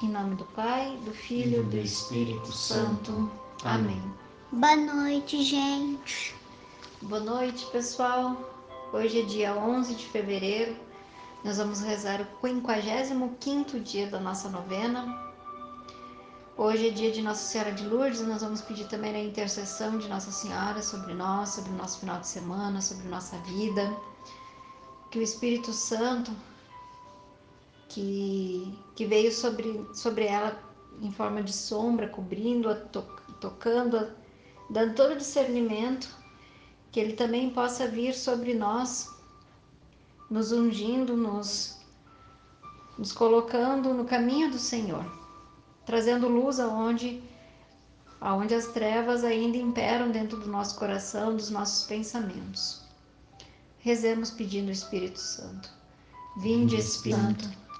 Em nome do Pai, do Filho e do Espírito Santo. Amém. Boa noite, gente. Boa noite, pessoal. Hoje é dia 11 de fevereiro. Nós vamos rezar o 55º dia da nossa novena. Hoje é dia de Nossa Senhora de Lourdes. Nós vamos pedir também a intercessão de Nossa Senhora sobre nós, sobre o nosso final de semana, sobre nossa vida. Que o Espírito Santo que, que veio sobre, sobre ela em forma de sombra, cobrindo-a, to, tocando-a, dando todo o discernimento, que ele também possa vir sobre nós, nos ungindo, nos, nos colocando no caminho do Senhor, trazendo luz aonde, aonde as trevas ainda imperam dentro do nosso coração, dos nossos pensamentos. Rezemos pedindo o Espírito Santo. Vinde, Espírito Santo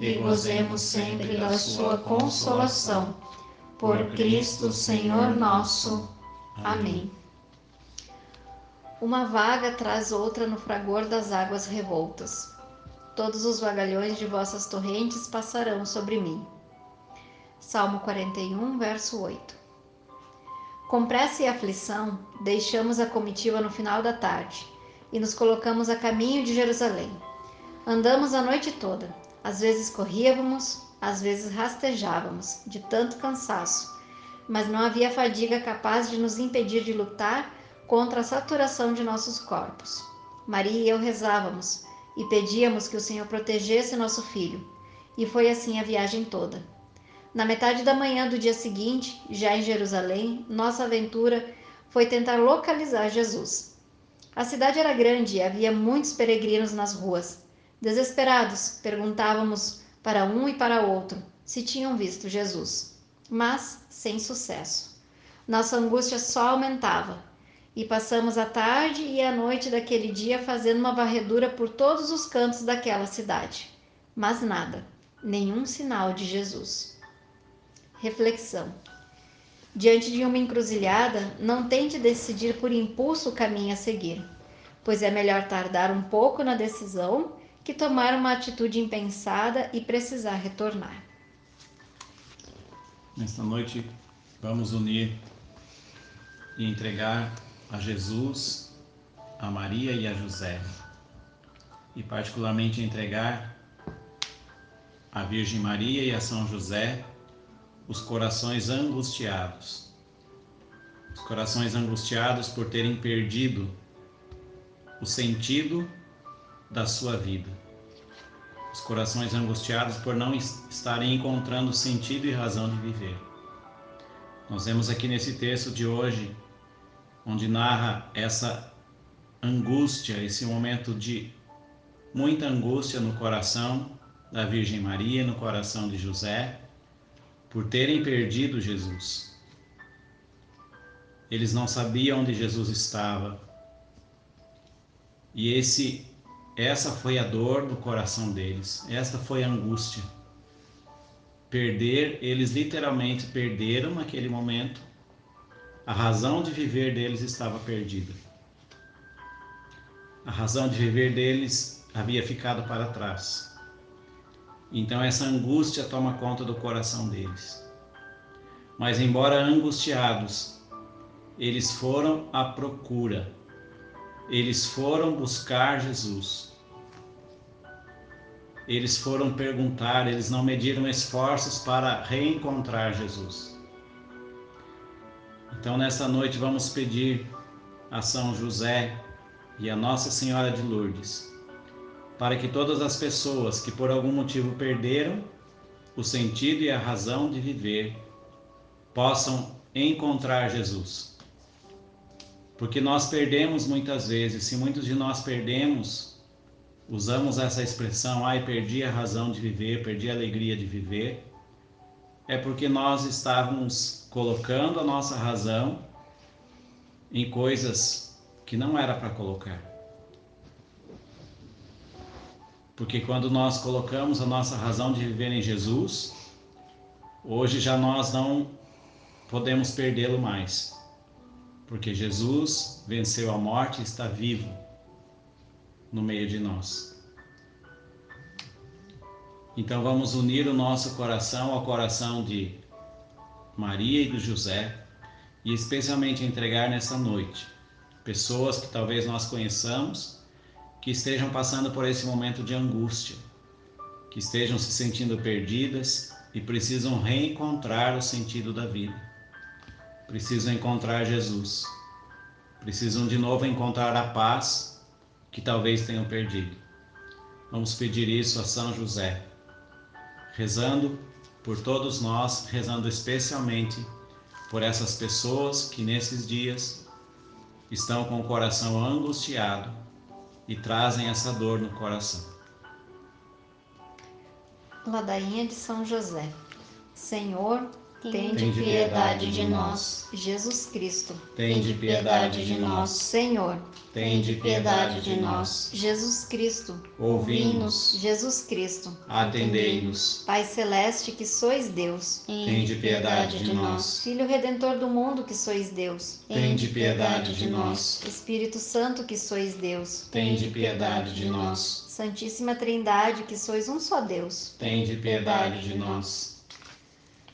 e gozemos sempre da sua consolação. Por Cristo, Senhor nosso. Amém. Uma vaga traz outra no fragor das águas revoltas. Todos os vagalhões de vossas torrentes passarão sobre mim. Salmo 41, verso 8. Com pressa e aflição, deixamos a comitiva no final da tarde e nos colocamos a caminho de Jerusalém. Andamos a noite toda às vezes corríamos, às vezes rastejávamos, de tanto cansaço, mas não havia fadiga capaz de nos impedir de lutar contra a saturação de nossos corpos. Maria e eu rezávamos e pedíamos que o Senhor protegesse nosso filho, e foi assim a viagem toda. Na metade da manhã do dia seguinte, já em Jerusalém, nossa aventura foi tentar localizar Jesus. A cidade era grande e havia muitos peregrinos nas ruas, Desesperados, perguntávamos para um e para outro se tinham visto Jesus, mas sem sucesso. Nossa angústia só aumentava. E passamos a tarde e a noite daquele dia fazendo uma varredura por todos os cantos daquela cidade, mas nada, nenhum sinal de Jesus. Reflexão: Diante de uma encruzilhada, não tente decidir por impulso o caminho a seguir, pois é melhor tardar um pouco na decisão que tomar uma atitude impensada e precisar retornar. Nesta noite, vamos unir e entregar a Jesus, a Maria e a José, e particularmente entregar a Virgem Maria e a São José os corações angustiados. Os corações angustiados por terem perdido o sentido da sua vida. Os corações angustiados por não estarem encontrando sentido e razão de viver. Nós vemos aqui nesse texto de hoje, onde narra essa angústia, esse momento de muita angústia no coração da Virgem Maria, no coração de José, por terem perdido Jesus. Eles não sabiam onde Jesus estava. E esse essa foi a dor do coração deles, esta foi a angústia. Perder, eles literalmente perderam naquele momento, a razão de viver deles estava perdida. A razão de viver deles havia ficado para trás. Então essa angústia toma conta do coração deles. Mas, embora angustiados, eles foram à procura, eles foram buscar Jesus eles foram perguntar, eles não mediram esforços para reencontrar Jesus. Então, nessa noite, vamos pedir a São José e a Nossa Senhora de Lourdes, para que todas as pessoas que por algum motivo perderam o sentido e a razão de viver possam encontrar Jesus. Porque nós perdemos muitas vezes, se muitos de nós perdemos usamos essa expressão, ai, perdi a razão de viver, perdi a alegria de viver, é porque nós estávamos colocando a nossa razão em coisas que não era para colocar. Porque quando nós colocamos a nossa razão de viver em Jesus, hoje já nós não podemos perdê-lo mais. Porque Jesus venceu a morte e está vivo no meio de nós. Então vamos unir o nosso coração ao coração de Maria e do José e especialmente entregar nessa noite pessoas que talvez nós conheçamos que estejam passando por esse momento de angústia, que estejam se sentindo perdidas e precisam reencontrar o sentido da vida. Precisam encontrar Jesus. Precisam de novo encontrar a paz que talvez tenham perdido. Vamos pedir isso a São José rezando por todos nós, rezando especialmente por essas pessoas que nesses dias estão com o coração angustiado e trazem essa dor no coração. Ladainha de São José. Senhor, Tende piedade de nós. Jesus Cristo, Tende piedade de nós. Senhor, Tende piedade de nós. Jesus Cristo, Ouvi-nos. Jesus Cristo, Atendei-nos. Pai celeste que sois Deus, Tende piedade de nós. Filho redentor do mundo que sois Deus, Tende piedade de nós. Espírito Santo que sois Deus, Tende piedade de nós. Santíssima Trindade que sois um só Deus, Tende piedade de nós.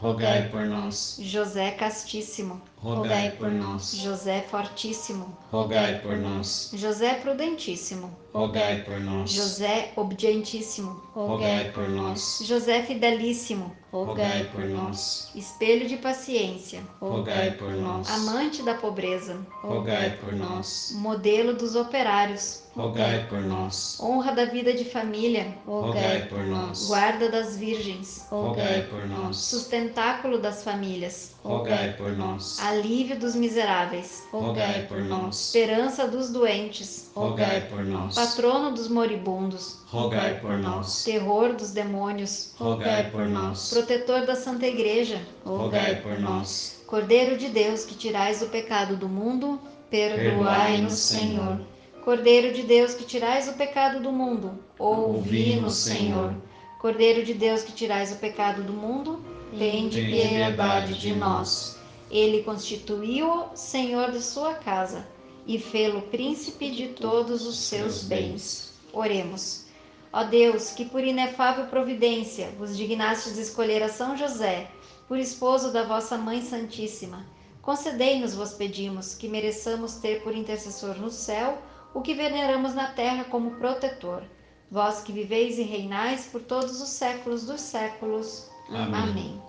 Rogai por nós. José Castíssimo, Rogai por nós. José Fortíssimo, Rogai por nós. José Prudentíssimo, Rogai por nós. José Obedientíssimo, Rogai por nós. José Fidelíssimo, Rogai por nós. espelho de paciência, Rogai por nós. amante da pobreza, Rogai por nós. modelo dos operários, Rogai por nós. honra da vida de família, Rogai por nós. guarda das virgens, Rogai por nós. sustentáculo das famílias, Rogai por nós. Alívio dos miseráveis, Rogai por nós. esperança dos doentes, Rogai por nós. patrono dos moribundos, Rogai por nós. terror dos demônios, Rogai por nós. protetor da Santa Igreja, Rogai por nós. Cordeiro de Deus que tirais o pecado do mundo, perdoai-nos, Senhor. Cordeiro de Deus que tirais o pecado do mundo, ouvi-nos, Senhor. Cordeiro de Deus que tirais o pecado do mundo, tende Tende piedade de nós. Ele constituiu-o Senhor de sua casa e fê-lo príncipe de todos os seus bens. Oremos. Ó Deus, que por inefável providência vos dignastes escolher a São José, por esposo da vossa Mãe Santíssima, concedei-nos, vos pedimos, que mereçamos ter por intercessor no céu o que veneramos na terra como protetor. Vós que viveis e reinais por todos os séculos dos séculos. Amém. Amém.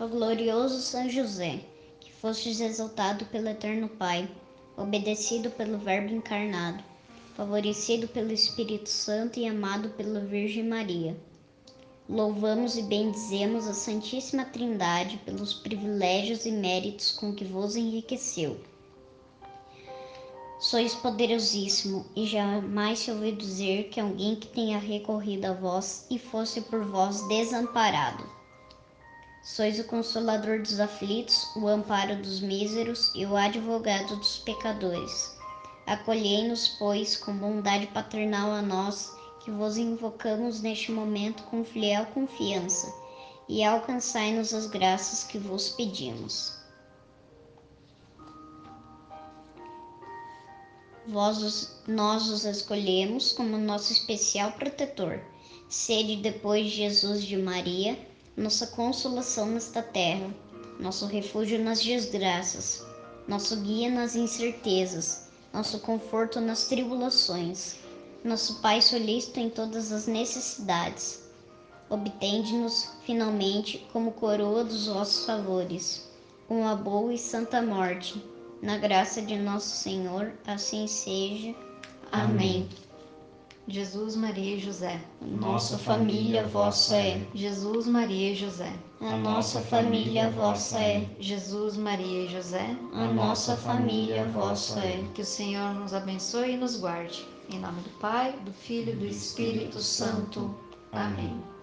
Ó glorioso São José, fostes exaltado pelo Eterno Pai, obedecido pelo Verbo encarnado, favorecido pelo Espírito Santo e amado pela Virgem Maria. Louvamos e bendizemos a Santíssima Trindade pelos privilégios e méritos com que vos enriqueceu. Sois poderosíssimo, e jamais se ouviu dizer que alguém que tenha recorrido a vós e fosse por vós desamparado. Sois o consolador dos aflitos, o amparo dos míseros e o advogado dos pecadores. Acolhei-nos, pois, com bondade paternal a nós, que vos invocamos neste momento com fiel confiança, e alcançai-nos as graças que vos pedimos. Vós, nós os escolhemos como nosso especial protetor. Sede depois de Jesus de Maria, nossa consolação nesta terra, nosso refúgio nas desgraças, nosso guia nas incertezas, nosso conforto nas tribulações, nosso Pai solícito em todas as necessidades. Obtende-nos, finalmente, como coroa dos vossos favores. uma boa e santa morte. Na graça de nosso Senhor, assim seja. Amém. Jesus, Maria e José. Nossa família vossa é. Jesus, Maria e José. A nossa família vossa é. Jesus, Maria e José. A nossa família vossa é. Que o Senhor nos abençoe e nos guarde. Em nome do Pai, do Filho e do Espírito Santo. Amém.